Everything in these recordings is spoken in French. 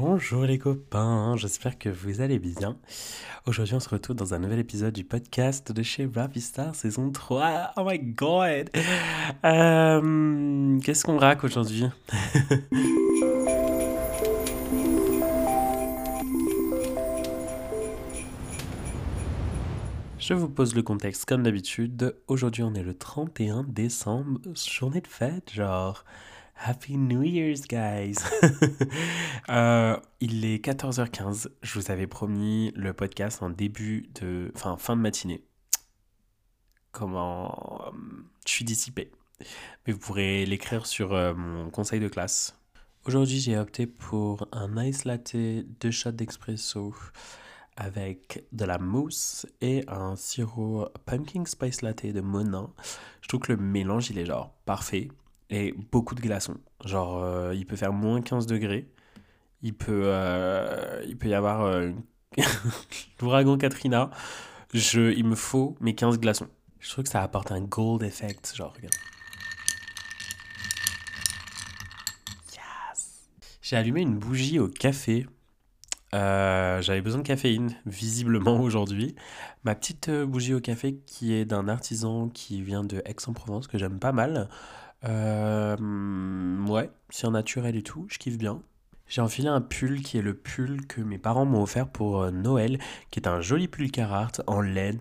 Bonjour les copains, j'espère que vous allez bien. Aujourd'hui on se retrouve dans un nouvel épisode du podcast de chez Ravistar saison 3. Oh my god Euh, Qu'est-ce qu'on raque aujourd'hui? Je vous pose le contexte comme d'habitude. Aujourd'hui on est le 31 décembre, journée de fête genre... Happy New Year's, guys! Euh, il est 14h15. Je vous avais promis le podcast en début de. Enfin, fin de matinée. Comment. euh, Je suis dissipé. Mais vous pourrez l'écrire sur euh, mon conseil de classe. Aujourd'hui, j'ai opté pour un ice latte, deux shots d'espresso avec de la mousse et un sirop pumpkin spice latte de Monin. Je trouve que le mélange, il est genre parfait et beaucoup de glaçons. Genre, euh, il peut faire moins 15 degrés. Il peut, euh, il peut y avoir euh, l'ouragan Katrina. Je, il me faut mes 15 glaçons. Je trouve que ça apporte un gold effect. Genre, regarde. Yes. J'ai allumé une bougie au café. J'avais besoin de caféine, visiblement aujourd'hui. Ma petite bougie au café qui est d'un artisan qui vient de Aix-en-Provence, que j'aime pas mal. Euh, ouais, c'est naturel et tout, je kiffe bien. J'ai enfilé un pull qui est le pull que mes parents m'ont offert pour euh, Noël, qui est un joli pull Carhartt en laine,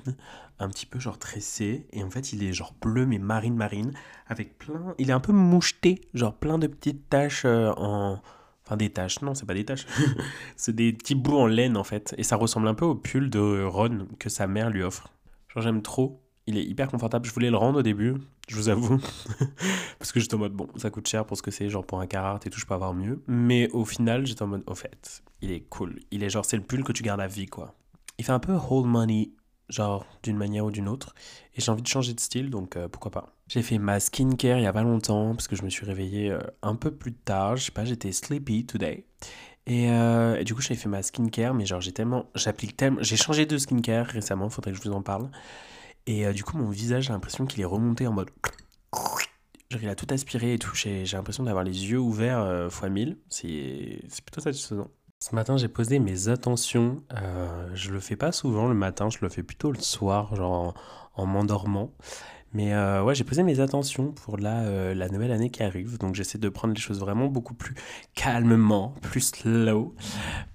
un petit peu genre tressé, et en fait il est genre bleu mais marine marine, avec plein, il est un peu moucheté, genre plein de petites taches euh, en, enfin des taches, non c'est pas des taches, c'est des petits bouts en laine en fait, et ça ressemble un peu au pull de Ron que sa mère lui offre. Genre j'aime trop, il est hyper confortable, je voulais le rendre au début, je vous avoue. Parce que j'étais en mode, bon, ça coûte cher pour ce que c'est, genre pour un Carhartt et tout, je peux avoir mieux. Mais au final, j'étais en mode, au fait, il est cool. Il est genre, c'est le pull que tu gardes à vie, quoi. Il fait un peu hold money, genre d'une manière ou d'une autre. Et j'ai envie de changer de style, donc euh, pourquoi pas. J'ai fait ma skincare il y a pas longtemps, parce que je me suis réveillé euh, un peu plus tard. Je sais pas, j'étais sleepy today. Et, euh, et du coup, j'avais fait ma skincare, mais genre, j'ai tellement. J'applique tellement. J'ai changé de skincare récemment, faudrait que je vous en parle. Et euh, du coup, mon visage, j'ai l'impression qu'il est remonté en mode. Genre, il a tout aspiré et tout. J'ai l'impression d'avoir les yeux ouverts euh, fois 1000. C'est plutôt satisfaisant. Ce matin, j'ai posé mes attentions. Euh, je le fais pas souvent le matin, je le fais plutôt le soir, genre en, en m'endormant. Mais euh, ouais, j'ai posé mes attentions pour la, euh, la nouvelle année qui arrive. Donc j'essaie de prendre les choses vraiment beaucoup plus calmement, plus slow.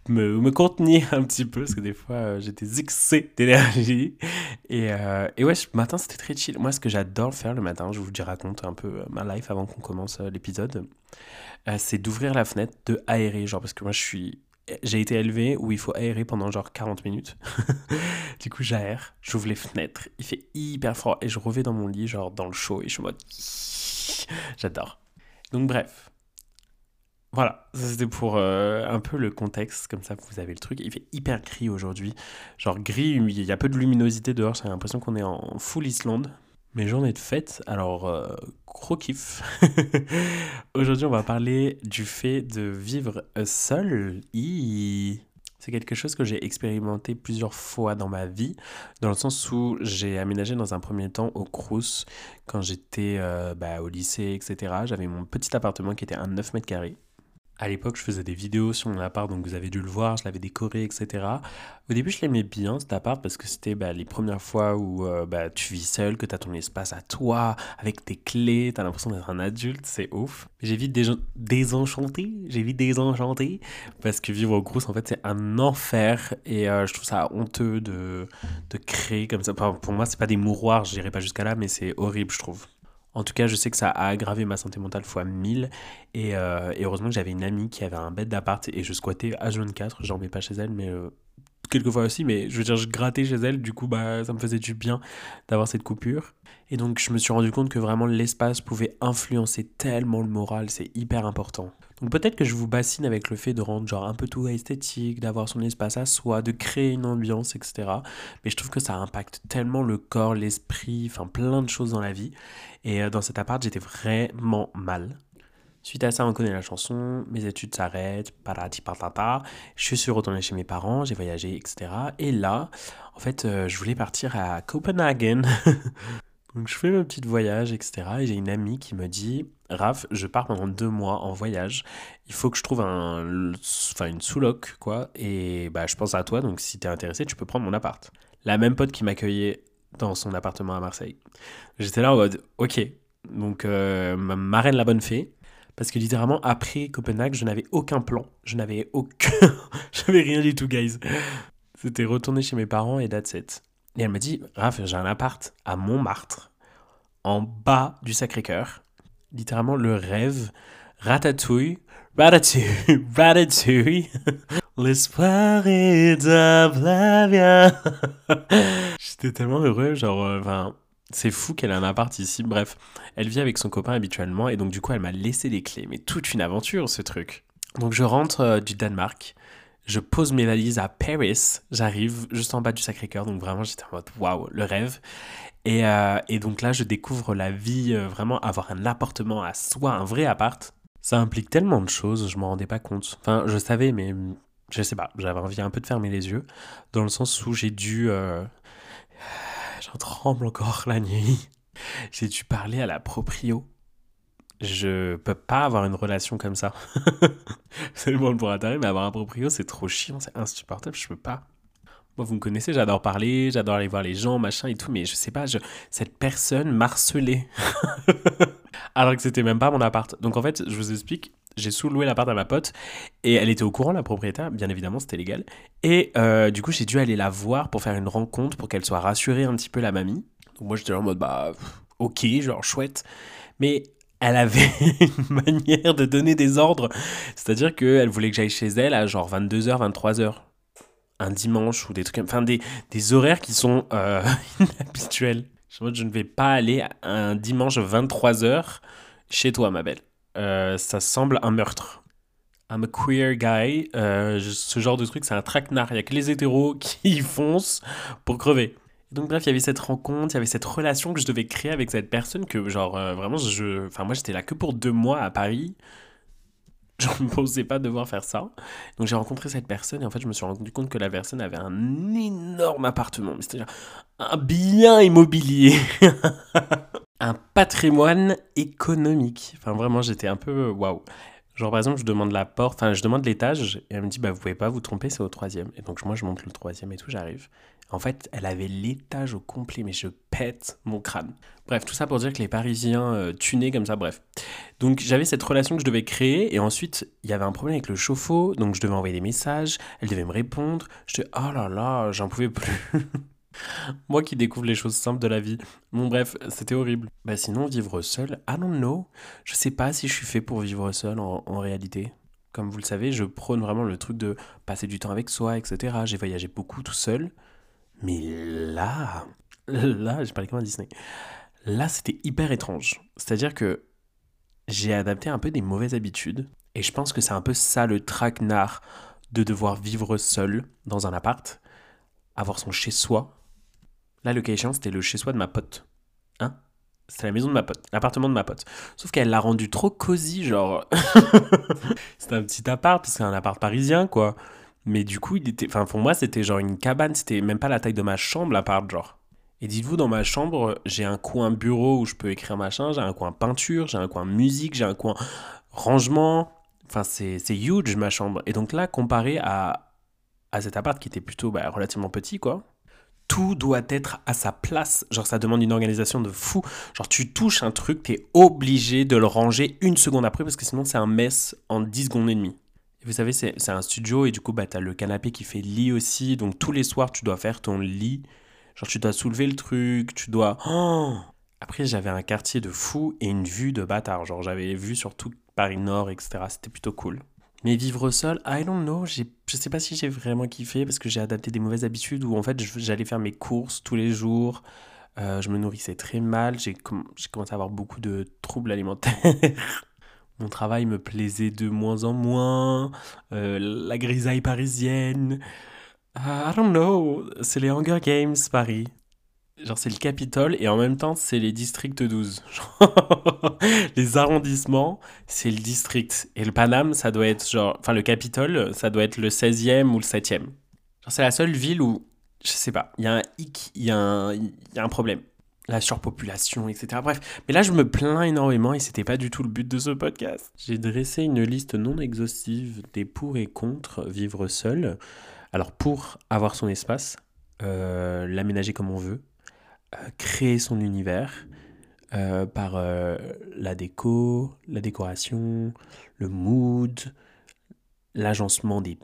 Me, contenir un petit peu, parce que des fois, euh, j'étais excès d'énergie. Et, euh, et ouais, ce matin, c'était très chill. Moi, ce que j'adore faire le matin, je vous raconte un peu ma life avant qu'on commence l'épisode, c'est d'ouvrir la fenêtre, de aérer. Genre, parce que moi, je suis. J'ai été élevé où il faut aérer pendant genre 40 minutes. du coup, j'aère, j'ouvre les fenêtres, il fait hyper froid et je reviens dans mon lit, genre dans le chaud, et je suis en mode. J'adore. Donc, bref. Voilà, ça c'était pour euh, un peu le contexte, comme ça vous avez le truc. Il fait hyper gris aujourd'hui. Genre gris, il y a peu de luminosité dehors, j'ai l'impression qu'on est en full Islande. Mes journées de fête, alors euh, gros kiff. aujourd'hui on va parler du fait de vivre seul. Hi. C'est quelque chose que j'ai expérimenté plusieurs fois dans ma vie, dans le sens où j'ai aménagé dans un premier temps au Crous quand j'étais euh, bah, au lycée, etc. J'avais mon petit appartement qui était un 9 mètres carrés. À l'époque, je faisais des vidéos sur mon appart, donc vous avez dû le voir, je l'avais décoré, etc. Au début, je l'aimais bien cet appart parce que c'était bah, les premières fois où euh, bah, tu vis seul, que tu as ton espace à toi, avec tes clés, tu as l'impression d'être un adulte, c'est ouf. J'ai vite désenchanté, j'ai vite désenchanté parce que vivre au Crous, en fait, c'est un enfer et euh, je trouve ça honteux de, créer comme ça. Pour moi, c'est pas des mouroirs, je dirais pas jusqu'à là, mais c'est horrible, je trouve. En tout cas, je sais que ça a aggravé ma santé mentale fois 1000. Et, euh, et heureusement que j'avais une amie qui avait un bed d'appart et je squattais H24. J'en mets pas chez elle, mais euh, quelquefois aussi. Mais je veux dire, je grattais chez elle. Du coup, bah, ça me faisait du bien d'avoir cette coupure. Et donc, je me suis rendu compte que vraiment l'espace pouvait influencer tellement le moral. C'est hyper important. Donc, peut-être que je vous bassine avec le fait de rendre genre un peu tout esthétique, d'avoir son espace à soi, de créer une ambiance, etc. Mais je trouve que ça impacte tellement le corps, l'esprit, enfin plein de choses dans la vie. Et euh, dans cet appart, j'étais vraiment mal. Suite à ça, on connaît la chanson, mes études s'arrêtent, parati patata. Je suis retourné chez mes parents, j'ai voyagé, etc. Et là, en fait, euh, je voulais partir à Copenhagen. Donc je fais mon petit voyage, etc. Et j'ai une amie qui me dit Raph, je pars pendant deux mois en voyage. Il faut que je trouve un, enfin une sous-loc, quoi. Et bah, je pense à toi, donc si t'es intéressé, tu peux prendre mon appart. La même pote qui m'accueillait dans son appartement à Marseille. J'étais là en mode, ok. Donc, euh, ma la bonne fée. Parce que littéralement, après Copenhague, je n'avais aucun plan. Je n'avais aucun. J'avais rien du tout, guys. C'était retourner chez mes parents et that's it. Et elle m'a dit, Raph, j'ai un appart à Montmartre, en bas du Sacré-Cœur. Littéralement, le rêve. Ratatouille. Ratatouille. Ratatouille. L'espoir est un J'étais tellement heureux, genre, euh, enfin, c'est fou qu'elle ait un appart ici. Bref, elle vit avec son copain habituellement et donc du coup elle m'a laissé les clés. Mais toute une aventure ce truc. Donc je rentre euh, du Danemark, je pose mes valises à Paris, j'arrive juste en bas du Sacré-Cœur, donc vraiment j'étais en mode waouh, le rêve. Et, euh, et, donc là je découvre la vie, euh, vraiment avoir un appartement à soi, un vrai appart. Ça implique tellement de choses, je m'en rendais pas compte. Enfin, je savais, mais je sais pas, j'avais envie un peu de fermer les yeux, dans le sens où j'ai dû J'en tremble encore la nuit. J'ai dû parler à la proprio. Je peux pas avoir une relation comme ça. c'est le monde pour atterrir, mais avoir un proprio, c'est trop chiant, c'est insupportable, je peux pas. Moi, vous me connaissez, j'adore parler, j'adore aller voir les gens, machin et tout, mais je sais pas, cette personne marcelée. Alors que c'était même pas mon appart. Donc en fait, je vous explique, j'ai sous-loué l'appart à ma pote et elle était au courant, la propriétaire, bien évidemment, c'était légal. Et euh, du coup, j'ai dû aller la voir pour faire une rencontre pour qu'elle soit rassurée un petit peu, la mamie. Donc moi, j'étais en mode, bah, ok, genre chouette. Mais elle avait une manière de donner des ordres. C'est-à-dire qu'elle voulait que j'aille chez elle à genre 22h, 23h. Un dimanche ou des trucs, enfin des, des horaires qui sont euh, inhabituels. Je, ne vais pas aller un dimanche 23h chez toi, ma belle. Euh, ça semble un meurtre. I'm a queer guy. Euh, ce genre de truc, c'est un traquenard. Il n'y a que les hétéros qui foncent pour crever. Donc bref, il y avait cette rencontre, il y avait cette relation que je devais créer avec cette personne que genre euh, vraiment je enfin moi j'étais là que pour deux mois à Paris. Je ne pensais pas devoir faire ça. Donc j'ai rencontré cette personne et en fait je me suis rendu compte que la personne avait un énorme appartement, c'est-à-dire un bien immobilier. un patrimoine économique. Enfin, vraiment, j'étais un peu waouh. Genre, par exemple, je demande la porte, enfin, je demande l'étage, et elle me dit, bah, vous pouvez pas vous tromper, c'est au troisième. Et donc, moi, je monte le troisième et tout, j'arrive. En fait, elle avait l'étage au complet, mais je pète mon crâne. Bref, tout ça pour dire que les Parisiens euh, tunaient comme ça, bref. Donc, j'avais cette relation que je devais créer, et ensuite, il y avait un problème avec le chauffe-eau, donc je devais envoyer des messages, elle devait me répondre. Je dis, oh là là, j'en pouvais plus. Moi qui découvre les choses simples de la vie. Bon bref, c'était horrible. Bah sinon, vivre seul, I don't know. Je sais pas si je suis fait pour vivre seul en, réalité. Comme vous le savez, je prône vraiment le truc de passer du temps avec soi, etc. J'ai voyagé beaucoup tout seul. Mais là, là, j'ai parlé comme un Disney. Là, c'était hyper étrange. C'est-à-dire que j'ai adapté un peu des mauvaises habitudes. Et je pense que c'est un peu ça le traquenard de devoir vivre seul dans un appart, avoir son chez-soi, Là, le cas c'était le chez-soi de ma pote. Hein C'était la maison de ma pote, l'appartement de ma pote. Sauf qu'elle l'a rendu trop cosy, genre. c'était un petit appart, c'est un appart parisien, quoi. Mais du coup, il était. Enfin, pour moi, c'était genre une cabane, c'était même pas la taille de ma chambre, l'appart, genre. Et dites-vous, dans ma chambre, j'ai un coin bureau où je peux écrire machin, j'ai un coin peinture, j'ai un coin musique, j'ai un coin rangement. Enfin, c'est huge ma chambre. Et donc là, comparé à, à cet appart qui était plutôt bah, relativement petit, quoi, tout doit être à sa place. Genre, ça demande une organisation de fou. Genre, tu touches un truc, t'es obligé de le ranger une seconde après parce que sinon, c'est un mess en 10 secondes et demie. Et vous savez, c'est un studio et du coup, bah, t'as le canapé qui fait lit aussi. Donc, tous les soirs, tu dois faire ton lit. Genre, tu dois soulever le truc, tu dois. Oh après, j'avais un quartier de fou et une vue de bâtard. Genre, j'avais vu sur tout Paris Nord, etc. C'était plutôt cool. Mais vivre seul, I don't know, je sais pas si j'ai vraiment kiffé parce que j'ai adapté des mauvaises habitudes où en fait j'allais faire mes courses tous les jours, euh, je me nourrissais très mal, j'ai commencé à avoir beaucoup de troubles alimentaires. Mon travail me plaisait de moins en moins, euh, la grisaille parisienne. I don't know, c'est les Hunger Games Paris. Genre, c'est le Capitole et en même temps, c'est les districts 12. les arrondissements, c'est le district. Et le Paname, ça doit être genre. Enfin, le Capitole, ça doit être le 16e ou le 7e. Genre, c'est la seule ville où. Je sais pas, il y a un hic, il y a un problème. La surpopulation, etc. Bref, mais là je me plains énormément et c'était pas du tout le but de ce podcast. J'ai dressé une liste non exhaustive des pour et contre vivre seul. Alors pour avoir son espace, euh, l'aménager comme on veut, euh, créer son univers euh, par la déco, la décoration, le mood, l'agencement de,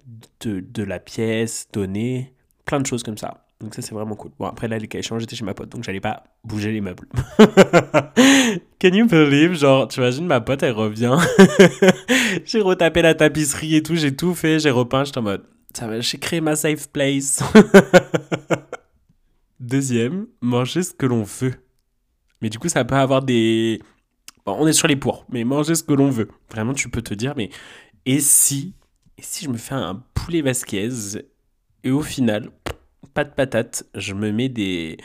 de la pièce donnée, plein de choses comme ça. Donc ça c'est vraiment cool. Bon après là les cas échanges j'étais chez ma pote donc j'allais pas bouger les meubles. Can you believe genre tu imagines ma pote elle revient. j'ai retapé la tapisserie et tout, j'ai tout fait, j'ai repeint, j'étais en mode ça j'ai créé ma safe place. Deuxième, manger ce que l'on veut. Mais du coup ça peut avoir des on est sur les pour, mais manger ce que l'on veut. Vraiment tu peux te dire mais et si et si je me fais un poulet vasquez et au final pas de patates, je me mets des,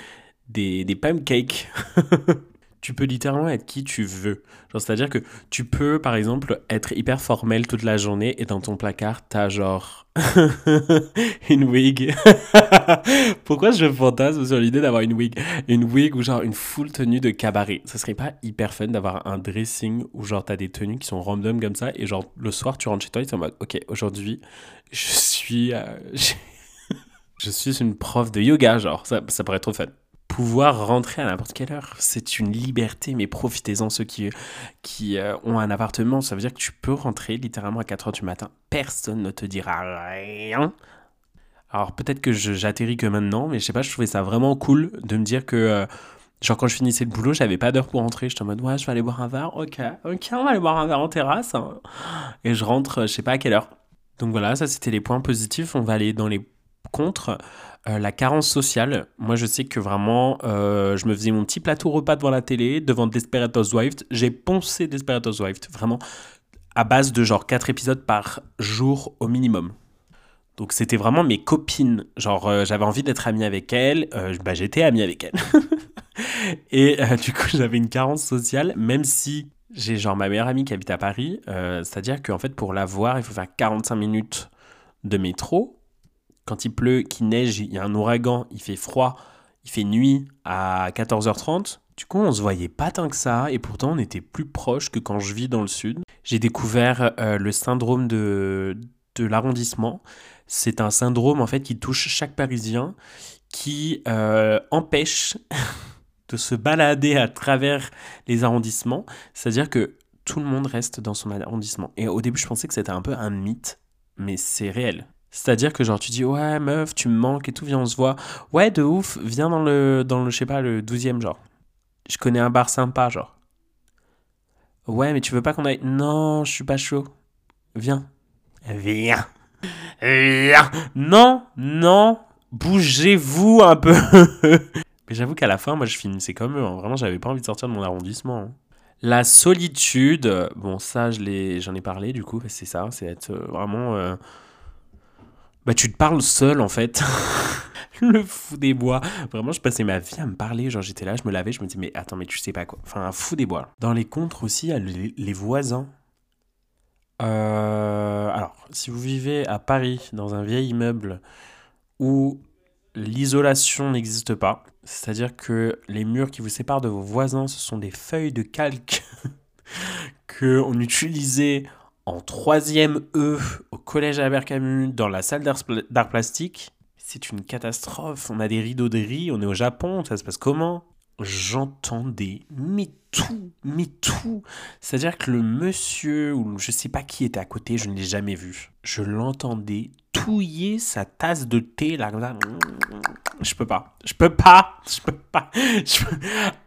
des, des pancakes. tu peux littéralement être qui tu veux. c'est-à-dire que tu peux, par exemple, être hyper formel toute la journée et dans ton placard, t'as genre une wig. Pourquoi je fantasme sur l'idée d'avoir une wig? Une wig ou genre une full tenue de cabaret. Ça serait pas hyper fun d'avoir un dressing où genre t'as des tenues qui sont random comme ça et genre le soir tu rentres chez toi et t'es en mode, ok, aujourd'hui, je suis... Euh, je suis une prof de yoga, genre, ça, ça pourrait être trop fun. Pouvoir rentrer à n'importe quelle heure, c'est une liberté, mais profitez-en ceux qui, qui euh, ont un appartement. Ça veut dire que tu peux rentrer littéralement à 4h du matin. Personne ne te dira rien. Alors peut-être que j'atterris que maintenant, mais je sais pas, je trouvais ça vraiment cool de me dire que, euh, genre quand je finissais le boulot, j'avais pas d'heure pour rentrer. J'étais en mode, ouais, je vais aller boire un verre, ok, ok, on va aller boire un verre en terrasse. Et je rentre, je sais pas à quelle heure. Donc voilà, ça c'était les points positifs. On va aller dans les contre, euh, la carence sociale, moi je sais que vraiment, euh, je me faisais mon petit plateau repas devant la télé, devant Desperate Housewives. J'ai poncé Desperate Housewives, vraiment, à base de genre 4 épisodes par jour au minimum. Donc c'était vraiment mes copines. Genre euh, j'avais envie d'être amie avec elles, bah, j'étais amie avec elles. Et du coup j'avais une carence sociale, même si j'ai genre ma meilleure amie qui habite à Paris. C'est-à-dire qu'en fait pour la voir il faut faire 45 minutes de métro quand il pleut, qu'il neige, il y a un ouragan, il fait froid, il fait nuit à 14h30. Du coup, on se voyait pas tant que ça, et pourtant on était plus proche que quand je vis dans le sud. J'ai découvert euh, le syndrome de, de l'arrondissement. C'est un syndrome en fait qui touche chaque Parisien, qui euh, empêche de se balader à travers les arrondissements. C'est-à-dire que tout le monde reste dans son arrondissement. Et au début, je pensais que c'était un peu un mythe, mais c'est réel. C'est-à-dire que genre tu dis ouais meuf tu me manques et tout viens on se voit. Ouais de ouf viens dans le dans le je sais pas le 12e genre. Je connais un bar sympa genre. Ouais mais tu veux pas qu'on aille? Non je suis pas chaud. Viens. Viens. Viens. Non non bougez-vous un peu. Mais j'avoue qu'à la fin moi je finissais comme eux hein. vraiment j'avais pas envie de sortir de mon arrondissement hein. La solitude, bon ça je j'en ai parlé du coup, c'est ça, c'est être euh, vraiment euh, bah tu te parles seul en fait. le fou des bois. Vraiment, je passais ma vie à me parler. Genre, j'étais là, je me lavais, je me disais, mais attends, mais tu sais pas quoi. Enfin, un fou des bois. Dans les contres aussi, il y a les, voisins. Euh, alors, si vous vivez à Paris, dans un vieil immeuble où l'isolation n'existe pas, c'est-à-dire que les murs qui vous séparent de vos voisins, ce sont des feuilles de calque que on utilisait en troisième E collège Albert Camus dans la salle d'art plastique. C'est une catastrophe. On a des rideaux de riz, on est au Japon, ça se passe comment? J'entendais, mais tout, mais tout. C'est-à-dire que le monsieur, ou je sais pas qui était à côté, je ne l'ai jamais vu. Je l'entendais touiller sa tasse de thé là Je peux pas. Je peux pas. Je peux pas. Je peux...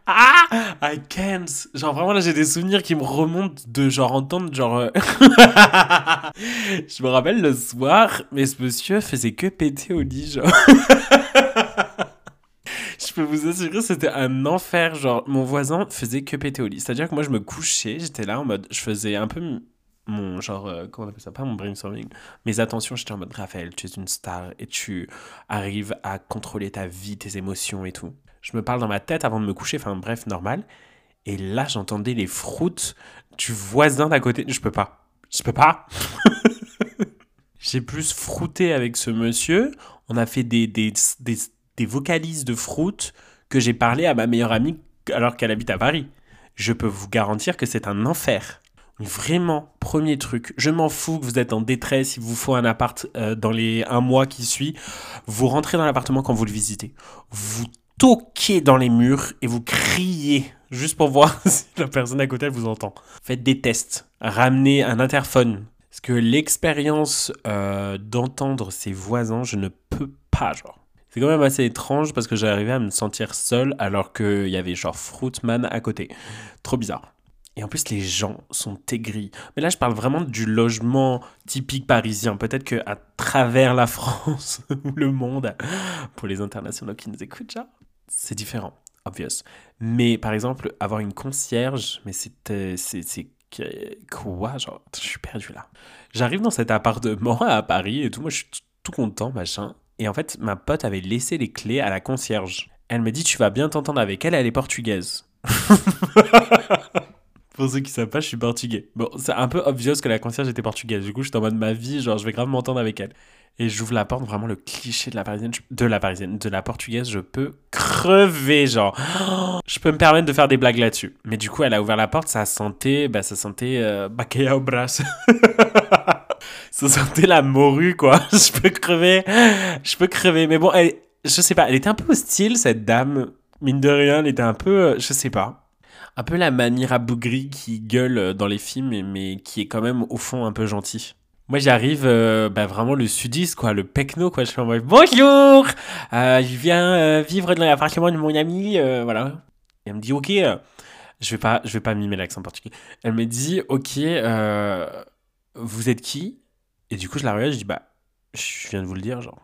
Ah I can't. Genre vraiment là j'ai des souvenirs qui me remontent de genre entendre genre. Euh, je me rappelle le soir, mais ce monsieur faisait que péter au lit genre. je peux vous assurer, c'était un enfer. Genre, mon voisin faisait que péter au lit. C'est-à-dire que moi, je me couchais, j'étais là en mode, je faisais un peu mon genre, euh, comment on appelle ça, pas mon brainstorming, mes attentions, j'étais en mode Raphaël, tu es une star et tu arrives à contrôler ta vie, tes émotions et tout. Je me parle dans ma tête avant de me coucher, enfin bref, normal. Et là, j'entendais les froutes du voisin d'à côté. Je peux pas. Je peux pas. J'ai plus frouté avec ce monsieur. On a fait des, des, des, des vocalises de fruit que j'ai parlé à ma meilleure amie alors qu'elle habite à Paris. Je peux vous garantir que c'est un enfer. Vraiment, premier truc, je m'en fous que vous êtes en détresse, il vous faut un appart euh, dans les un mois qui suit. Vous rentrez dans l'appartement quand vous le visitez. Vous toquez dans les murs et vous criez juste pour voir si la personne à côté vous entend. Faites des tests, ramenez un interphone. Parce que l'expérience euh, d'entendre ses voisins, je ne peux pas, genre. C'est quand même assez étrange parce que j'arrivais à me sentir seul alors qu'il y avait genre Fruitman à côté. Trop bizarre. Et en plus, les gens sont aigris. Mais là, je parle vraiment du logement typique parisien. Peut-être qu'à travers la France ou le monde, pour les internationaux qui nous écoutent, genre, c'est différent, obvious. Mais par exemple, avoir une concierge, mais c'était, c'est, c'est quoi, genre, je suis perdu là. J'arrive dans cet appartement à Paris et tout, moi je suis tout content, machin. Et en fait, ma pote avait laissé les clés à la concierge. Elle me dit, tu vas bien t'entendre avec elle, elle est portugaise. Pour ceux qui savent pas, je suis portugais. Bon, c'est un peu obvious que la concierge était portugaise. Du coup, je suis en mode ma vie, genre, je vais grave m'entendre avec elle. Et j'ouvre la porte, vraiment le cliché de la parisienne, de la parisienne, de la portugaise, je peux crever, genre. je peux me permettre de faire des blagues là-dessus. Mais du coup, elle a ouvert la porte, ça sentait, bah, ça sentait euh, au bras. ça sentait la morue, quoi. je peux crever, je peux crever. Mais bon, je sais pas, elle était un peu hostile, cette dame. Mine de rien, elle était un peu, euh, je sais pas un peu la manière abougrie qui gueule dans les films, mais qui est quand même au fond un peu gentil. Moi, j'arrive euh, bah, vraiment le sudiste, quoi, le pecno, quoi. Je suis en mode bonjour, euh, je viens euh, vivre dans l'appartement de mon ami, voilà. Et elle me dit ok, je vais pas, je vais pas mimer l'accent portugais. Elle me dit ok, vous êtes qui? Et du coup, je la regarde, je dis bah, je viens de vous le dire, genre.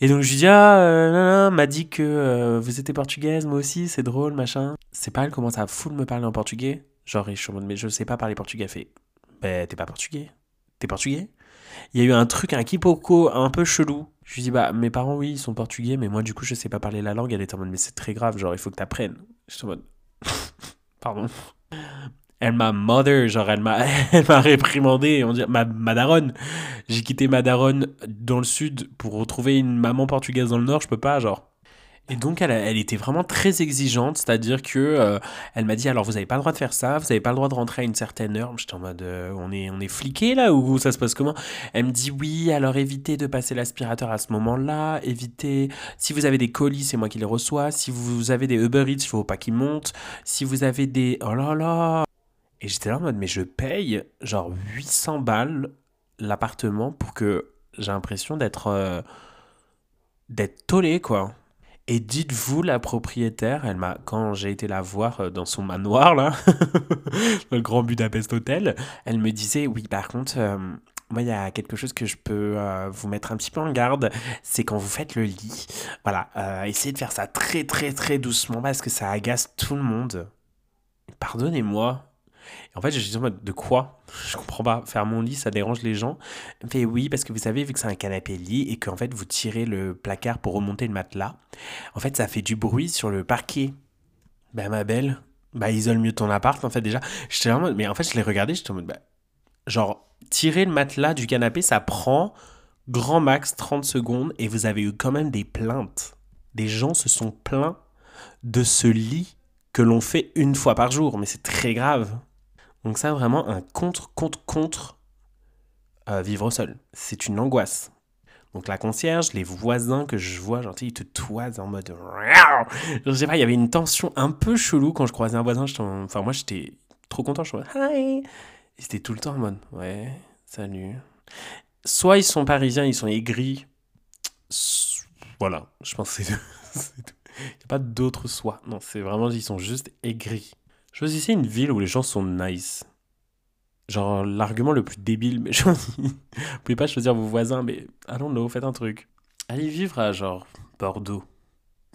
Et donc je lui dis ah, m'a dit que vous étiez portugaise, moi aussi, c'est drôle, machin. C'est pas elle commence à full me parler en portugais, genre je suis en mode mais je sais pas parler portugais. Fait, ben t'es pas portugais t'es portugais? Il y a eu un truc, un quiproquo un peu chelou. Je lui dis, bah, mes parents, oui, ils sont portugais, mais moi, du coup, je sais pas parler la langue. Elle était en mode, mais c'est très grave, genre, il faut que t'apprennes. Je suis en mode, pardon. Elle m'a mother, genre, elle m'a, elle m'a réprimandé, on dit, ma. J'ai quitté ma dans le sud pour retrouver une maman portugaise dans le nord, je peux pas, genre. Et donc, elle, elle, était vraiment très exigeante, c'est-à-dire que euh, elle m'a dit alors vous n'avez pas le droit de faire ça, vous n'avez pas le droit de rentrer à une certaine heure. J'étais en mode euh, on est on est fliqué là ou ça se passe comment? Elle me dit oui, alors évitez de passer l'aspirateur à ce moment-là, évitez si vous avez des colis, c'est moi qui les reçois, si vous avez des Uber Eats, il faut pas qu'ils montent, si vous avez des oh là là. Et j'étais là en mode mais je paye genre 800 balles l'appartement pour que j'ai l'impression d'être euh, d'être tollé quoi. Et dites-vous, la propriétaire, elle m'a, quand j'ai été la voir euh, dans son manoir, là, le Grand Budapest Hotel, elle me disait, oui, par contre, euh, moi, il y a quelque chose que je peux euh, vous mettre un petit peu en garde, c'est quand vous faites le lit. Voilà, essayez de faire ça très, très, très doucement parce que ça agace tout le monde. Pardonnez-moi, en fait, je suis en mode de quoi? Je comprends pas. Faire mon lit, ça dérange les gens. Mais oui, parce que vous savez, vu que c'est un canapé lit et qu'en fait vous tirez le placard pour remonter le matelas, en fait ça fait du bruit sur le parquet. Bah ma belle, bah isole mieux ton appart en fait déjà. J'étais en mode, mais en fait je l'ai regardé, j'étais en mode, bah, genre tirer le matelas du canapé, ça prend grand max 30 secondes et vous avez eu quand même des plaintes. Des gens se sont plaints de ce lit que l'on fait une fois par jour, mais c'est très grave. Donc ça, vraiment, un contre, contre, contre euh, vivre seul. C'est une angoisse. Donc la concierge, les voisins que je vois, genre, ils te toisent en mode... Je sais pas, il y avait une tension un peu chelou quand je croisais un voisin. Enfin, moi, j'étais trop content. Je suis hi Et c'était tout le temps en mode, ouais, salut. Soit ils sont parisiens, ils sont aigris. Voilà, je pense que c'est tout. Il n'y a pas d'autre soit. Non, c'est vraiment, ils sont juste aigris. Choisissez une ville où les gens sont nice. Genre, l'argument le plus débile, mais Vous pouvez pas choisir vos voisins, mais know, faites un truc. Allez vivre à genre Bordeaux.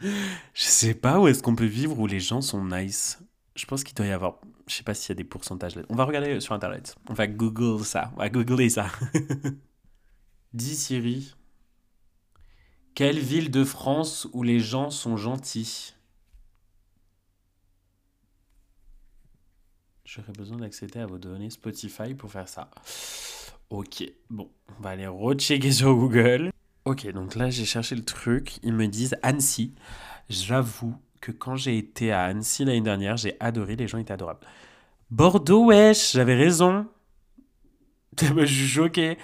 je sais pas où est-ce qu'on peut vivre où les gens sont nice. Je pense qu'il doit y avoir. Je sais pas s'il y a des pourcentages. On va regarder sur internet. On va Google ça. On va googler ça. Dis Siri. Quelle ville de France où les gens sont gentils? J'aurais besoin d'accéder à vos données Spotify pour faire ça. Ok, bon, on va aller rechecker sur Google. Ok, donc là j'ai cherché le truc. Ils me disent Annecy. J'avoue que quand j'ai été à Annecy l'année dernière, j'ai adoré. Les gens étaient adorables. Bordeaux, wesh, j'avais raison. Je suis choqué.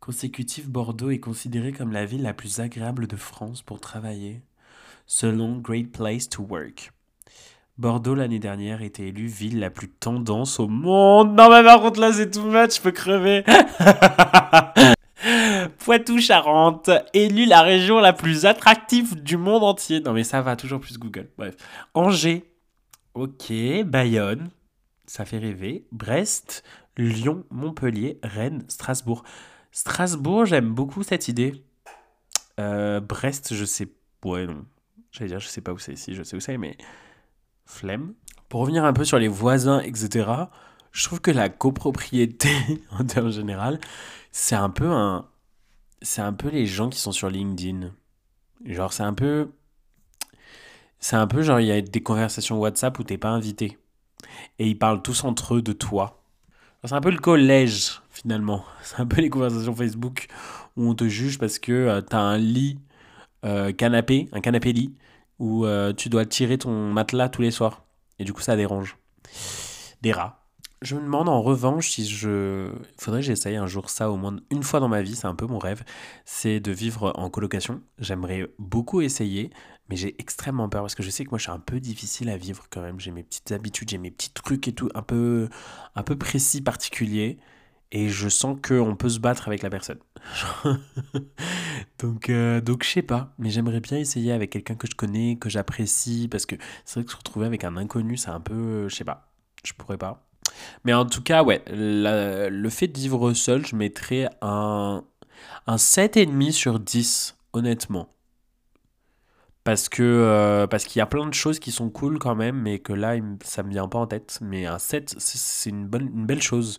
Consécutif, Bordeaux est considéré comme la ville la plus agréable de France pour travailler, selon Great Place to Work. Bordeaux l'année dernière était élue ville la plus tendance au monde. Non mais par contre là c'est tout much, je peux crever. Poitou-Charentes, élue la région la plus attractive du monde entier. Non mais ça va toujours plus Google. Bref. Angers. Ok. Bayonne. Ça fait rêver. Brest. Lyon. Montpellier. Rennes. Strasbourg. Strasbourg, j'aime beaucoup cette idée. Euh, Brest, je sais. Ouais, non. J'allais dire, je sais pas où c'est ici, je sais où c'est, mais. Flemme. Pour revenir un peu sur les voisins, etc., je trouve que la copropriété, en termes général, c'est un peu un. C'est un peu les gens qui sont sur LinkedIn. Genre, c'est un peu. C'est un peu genre, il y a des conversations WhatsApp où t'es pas invité. Et ils parlent tous entre eux de toi. C'est un peu le collège, finalement. C'est un peu les conversations Facebook où on te juge parce que euh, t'as un lit euh, canapé, un canapé lit, où euh, tu dois tirer ton matelas tous les soirs. Et du coup, ça dérange. Des rats. Je me demande en revanche si je. Il faudrait que j'essaye un jour ça au moins une fois dans ma vie, c'est un peu mon rêve. C'est de vivre en colocation. J'aimerais beaucoup essayer, mais j'ai extrêmement peur parce que je sais que moi je suis un peu difficile à vivre quand même. J'ai mes petites habitudes, j'ai mes petits trucs et tout, un peu, un peu précis, particuliers. Et je sens qu'on peut se battre avec la personne. Donc, euh, donc je sais pas, mais j'aimerais bien essayer avec quelqu'un que je connais, que j'apprécie, parce que c'est vrai que se retrouver avec un inconnu, c'est un peu, je sais pas, je pourrais pas. Mais en tout cas, ouais, le fait de vivre seul, je mettrais un, un 7,5 sur 10, honnêtement. Parce que euh, parce qu'il y a plein de choses qui sont cool quand même, mais que là, ça me vient pas en tête. Mais un 7, c'est une, une belle chose.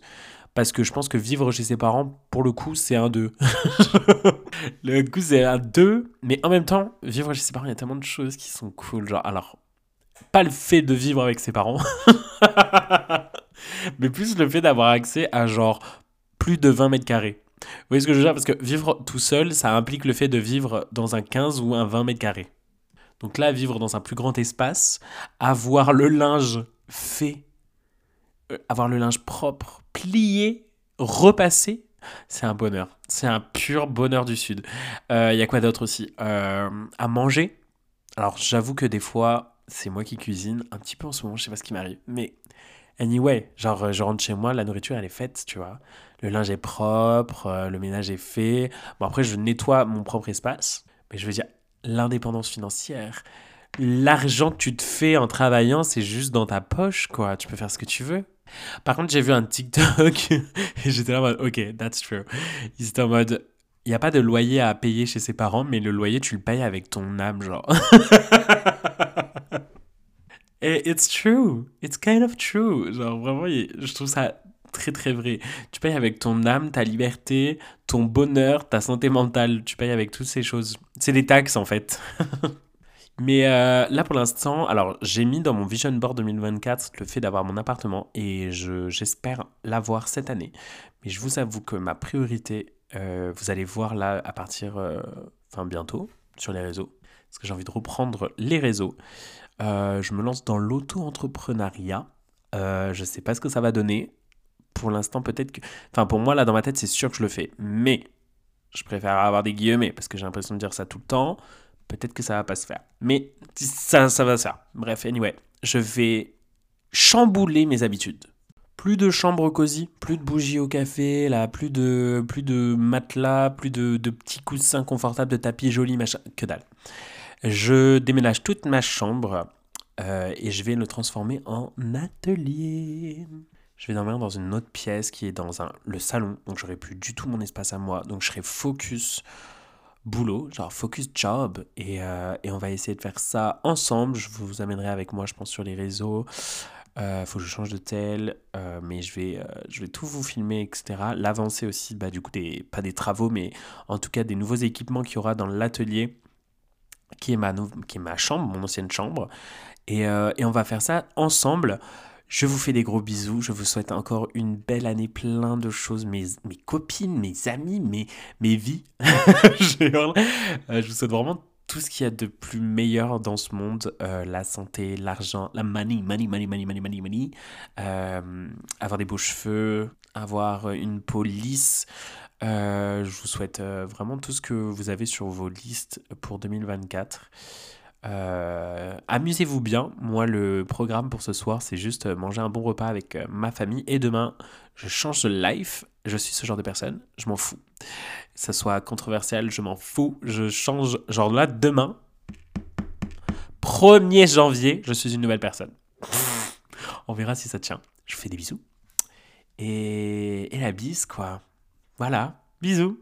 Parce que je pense que vivre chez ses parents, pour le coup, c'est un 2. le coup, c'est un 2. Mais en même temps, vivre chez ses parents, il y a tellement de choses qui sont cool. Genre, alors, pas le fait de vivre avec ses parents. mais plus le fait d'avoir accès à genre plus de 20 mètres carrés. Vous voyez ce que je veux dire? Parce que vivre tout seul, ça implique le fait de vivre dans un 15 ou un 20 mètres carrés. Donc là, vivre dans un plus grand espace, avoir le linge fait, avoir le linge propre, plié, repassé, c'est un bonheur. C'est un pur bonheur du Sud. Il euh, y a quoi d'autre aussi? Euh, À manger. Alors j'avoue que des fois, c'est moi qui cuisine. Un petit peu en ce moment, je sais pas ce qui m'arrive. Mais Anyway, genre, je rentre chez moi, la nourriture, elle est faite, tu vois. Le linge est propre, euh, le ménage est fait. Bon, après, je nettoie mon propre espace. Mais je veux dire, l'indépendance financière, l'argent que tu te fais en travaillant, c'est juste dans ta poche, quoi. Tu peux faire ce que tu veux. Par contre, j'ai vu un TikTok et j'étais là en mode, ok, that's true. Ils étaient en mode, il n'y a pas de loyer à payer chez ses parents, mais le loyer, tu le payes avec ton âme, genre. Et it's true. It's kind of true. Genre, vraiment, je trouve ça très très vrai. Tu payes avec ton âme, ta liberté, ton bonheur, ta santé mentale. Tu payes avec toutes ces choses. C'est des taxes en fait. Mais euh, là pour l'instant, alors j'ai mis dans mon Vision Board 2024 le fait d'avoir mon appartement et j'espère l'avoir cette année. Mais je vous avoue que ma priorité, euh, vous allez voir là à partir, euh, enfin bientôt, sur les réseaux, parce que j'ai envie de reprendre les réseaux. Je me lance dans l'auto-entrepreneuriat. Je ne sais pas ce que ça va donner. Pour l'instant, peut-être que. Enfin, pour moi, là, dans ma tête, c'est sûr que je le fais. Mais je préfère avoir des guillemets parce que j'ai l'impression de dire ça tout le temps. Peut-être que ça va pas se faire. Mais ça, ça va se faire. Bref, anyway, je vais chambouler mes habitudes. Plus de chambres cosy, plus de bougies au café, là, plus de, plus de matelas, plus de, de petits coussins confortables, de tapis jolis, machin, que dalle. Je déménage toute ma chambre euh, et je vais le transformer en atelier. Je vais dormir dans une autre pièce qui est dans un, le salon, donc j'aurai plus du tout mon espace à moi, donc je serai focus boulot, genre focus job, et, euh, et on va essayer de faire ça ensemble. Je vous amènerai avec moi, je pense, sur les réseaux. Euh, faut que je change de tel, mais je vais, je vais tout vous filmer, etc. L'avancée aussi, bah, du coup, des, pas des travaux, mais en tout cas des nouveaux équipements qu'il y aura dans l'atelier qui est, ma, qui est ma chambre, mon ancienne chambre. Et, euh, et, on va faire ça ensemble. Je vous fais des gros bisous. Je vous souhaite encore une belle année, plein de choses. Mes, mes copines, mes amis, mes, mes vies. je, euh, je vous souhaite vraiment tout ce qu'il y a de plus meilleur dans ce monde, euh, la santé, l'argent, la money, money, money, money, money, money, money, euh, avoir des beaux cheveux, avoir une peau lisse. Je vous souhaite vraiment tout ce que vous avez sur vos listes pour 2024. Amusez-vous bien. Moi, le programme pour ce soir, c'est juste manger un bon repas avec ma famille. Et demain, je change de life. Je suis ce genre de personne. Je m'en fous ça soit controversial, je m'en fous. Je change, genre là, demain, 1er janvier, je suis une nouvelle personne. On verra si ça tient. Je vous fais des bisous. Et, et la bise, quoi. Voilà, bisous.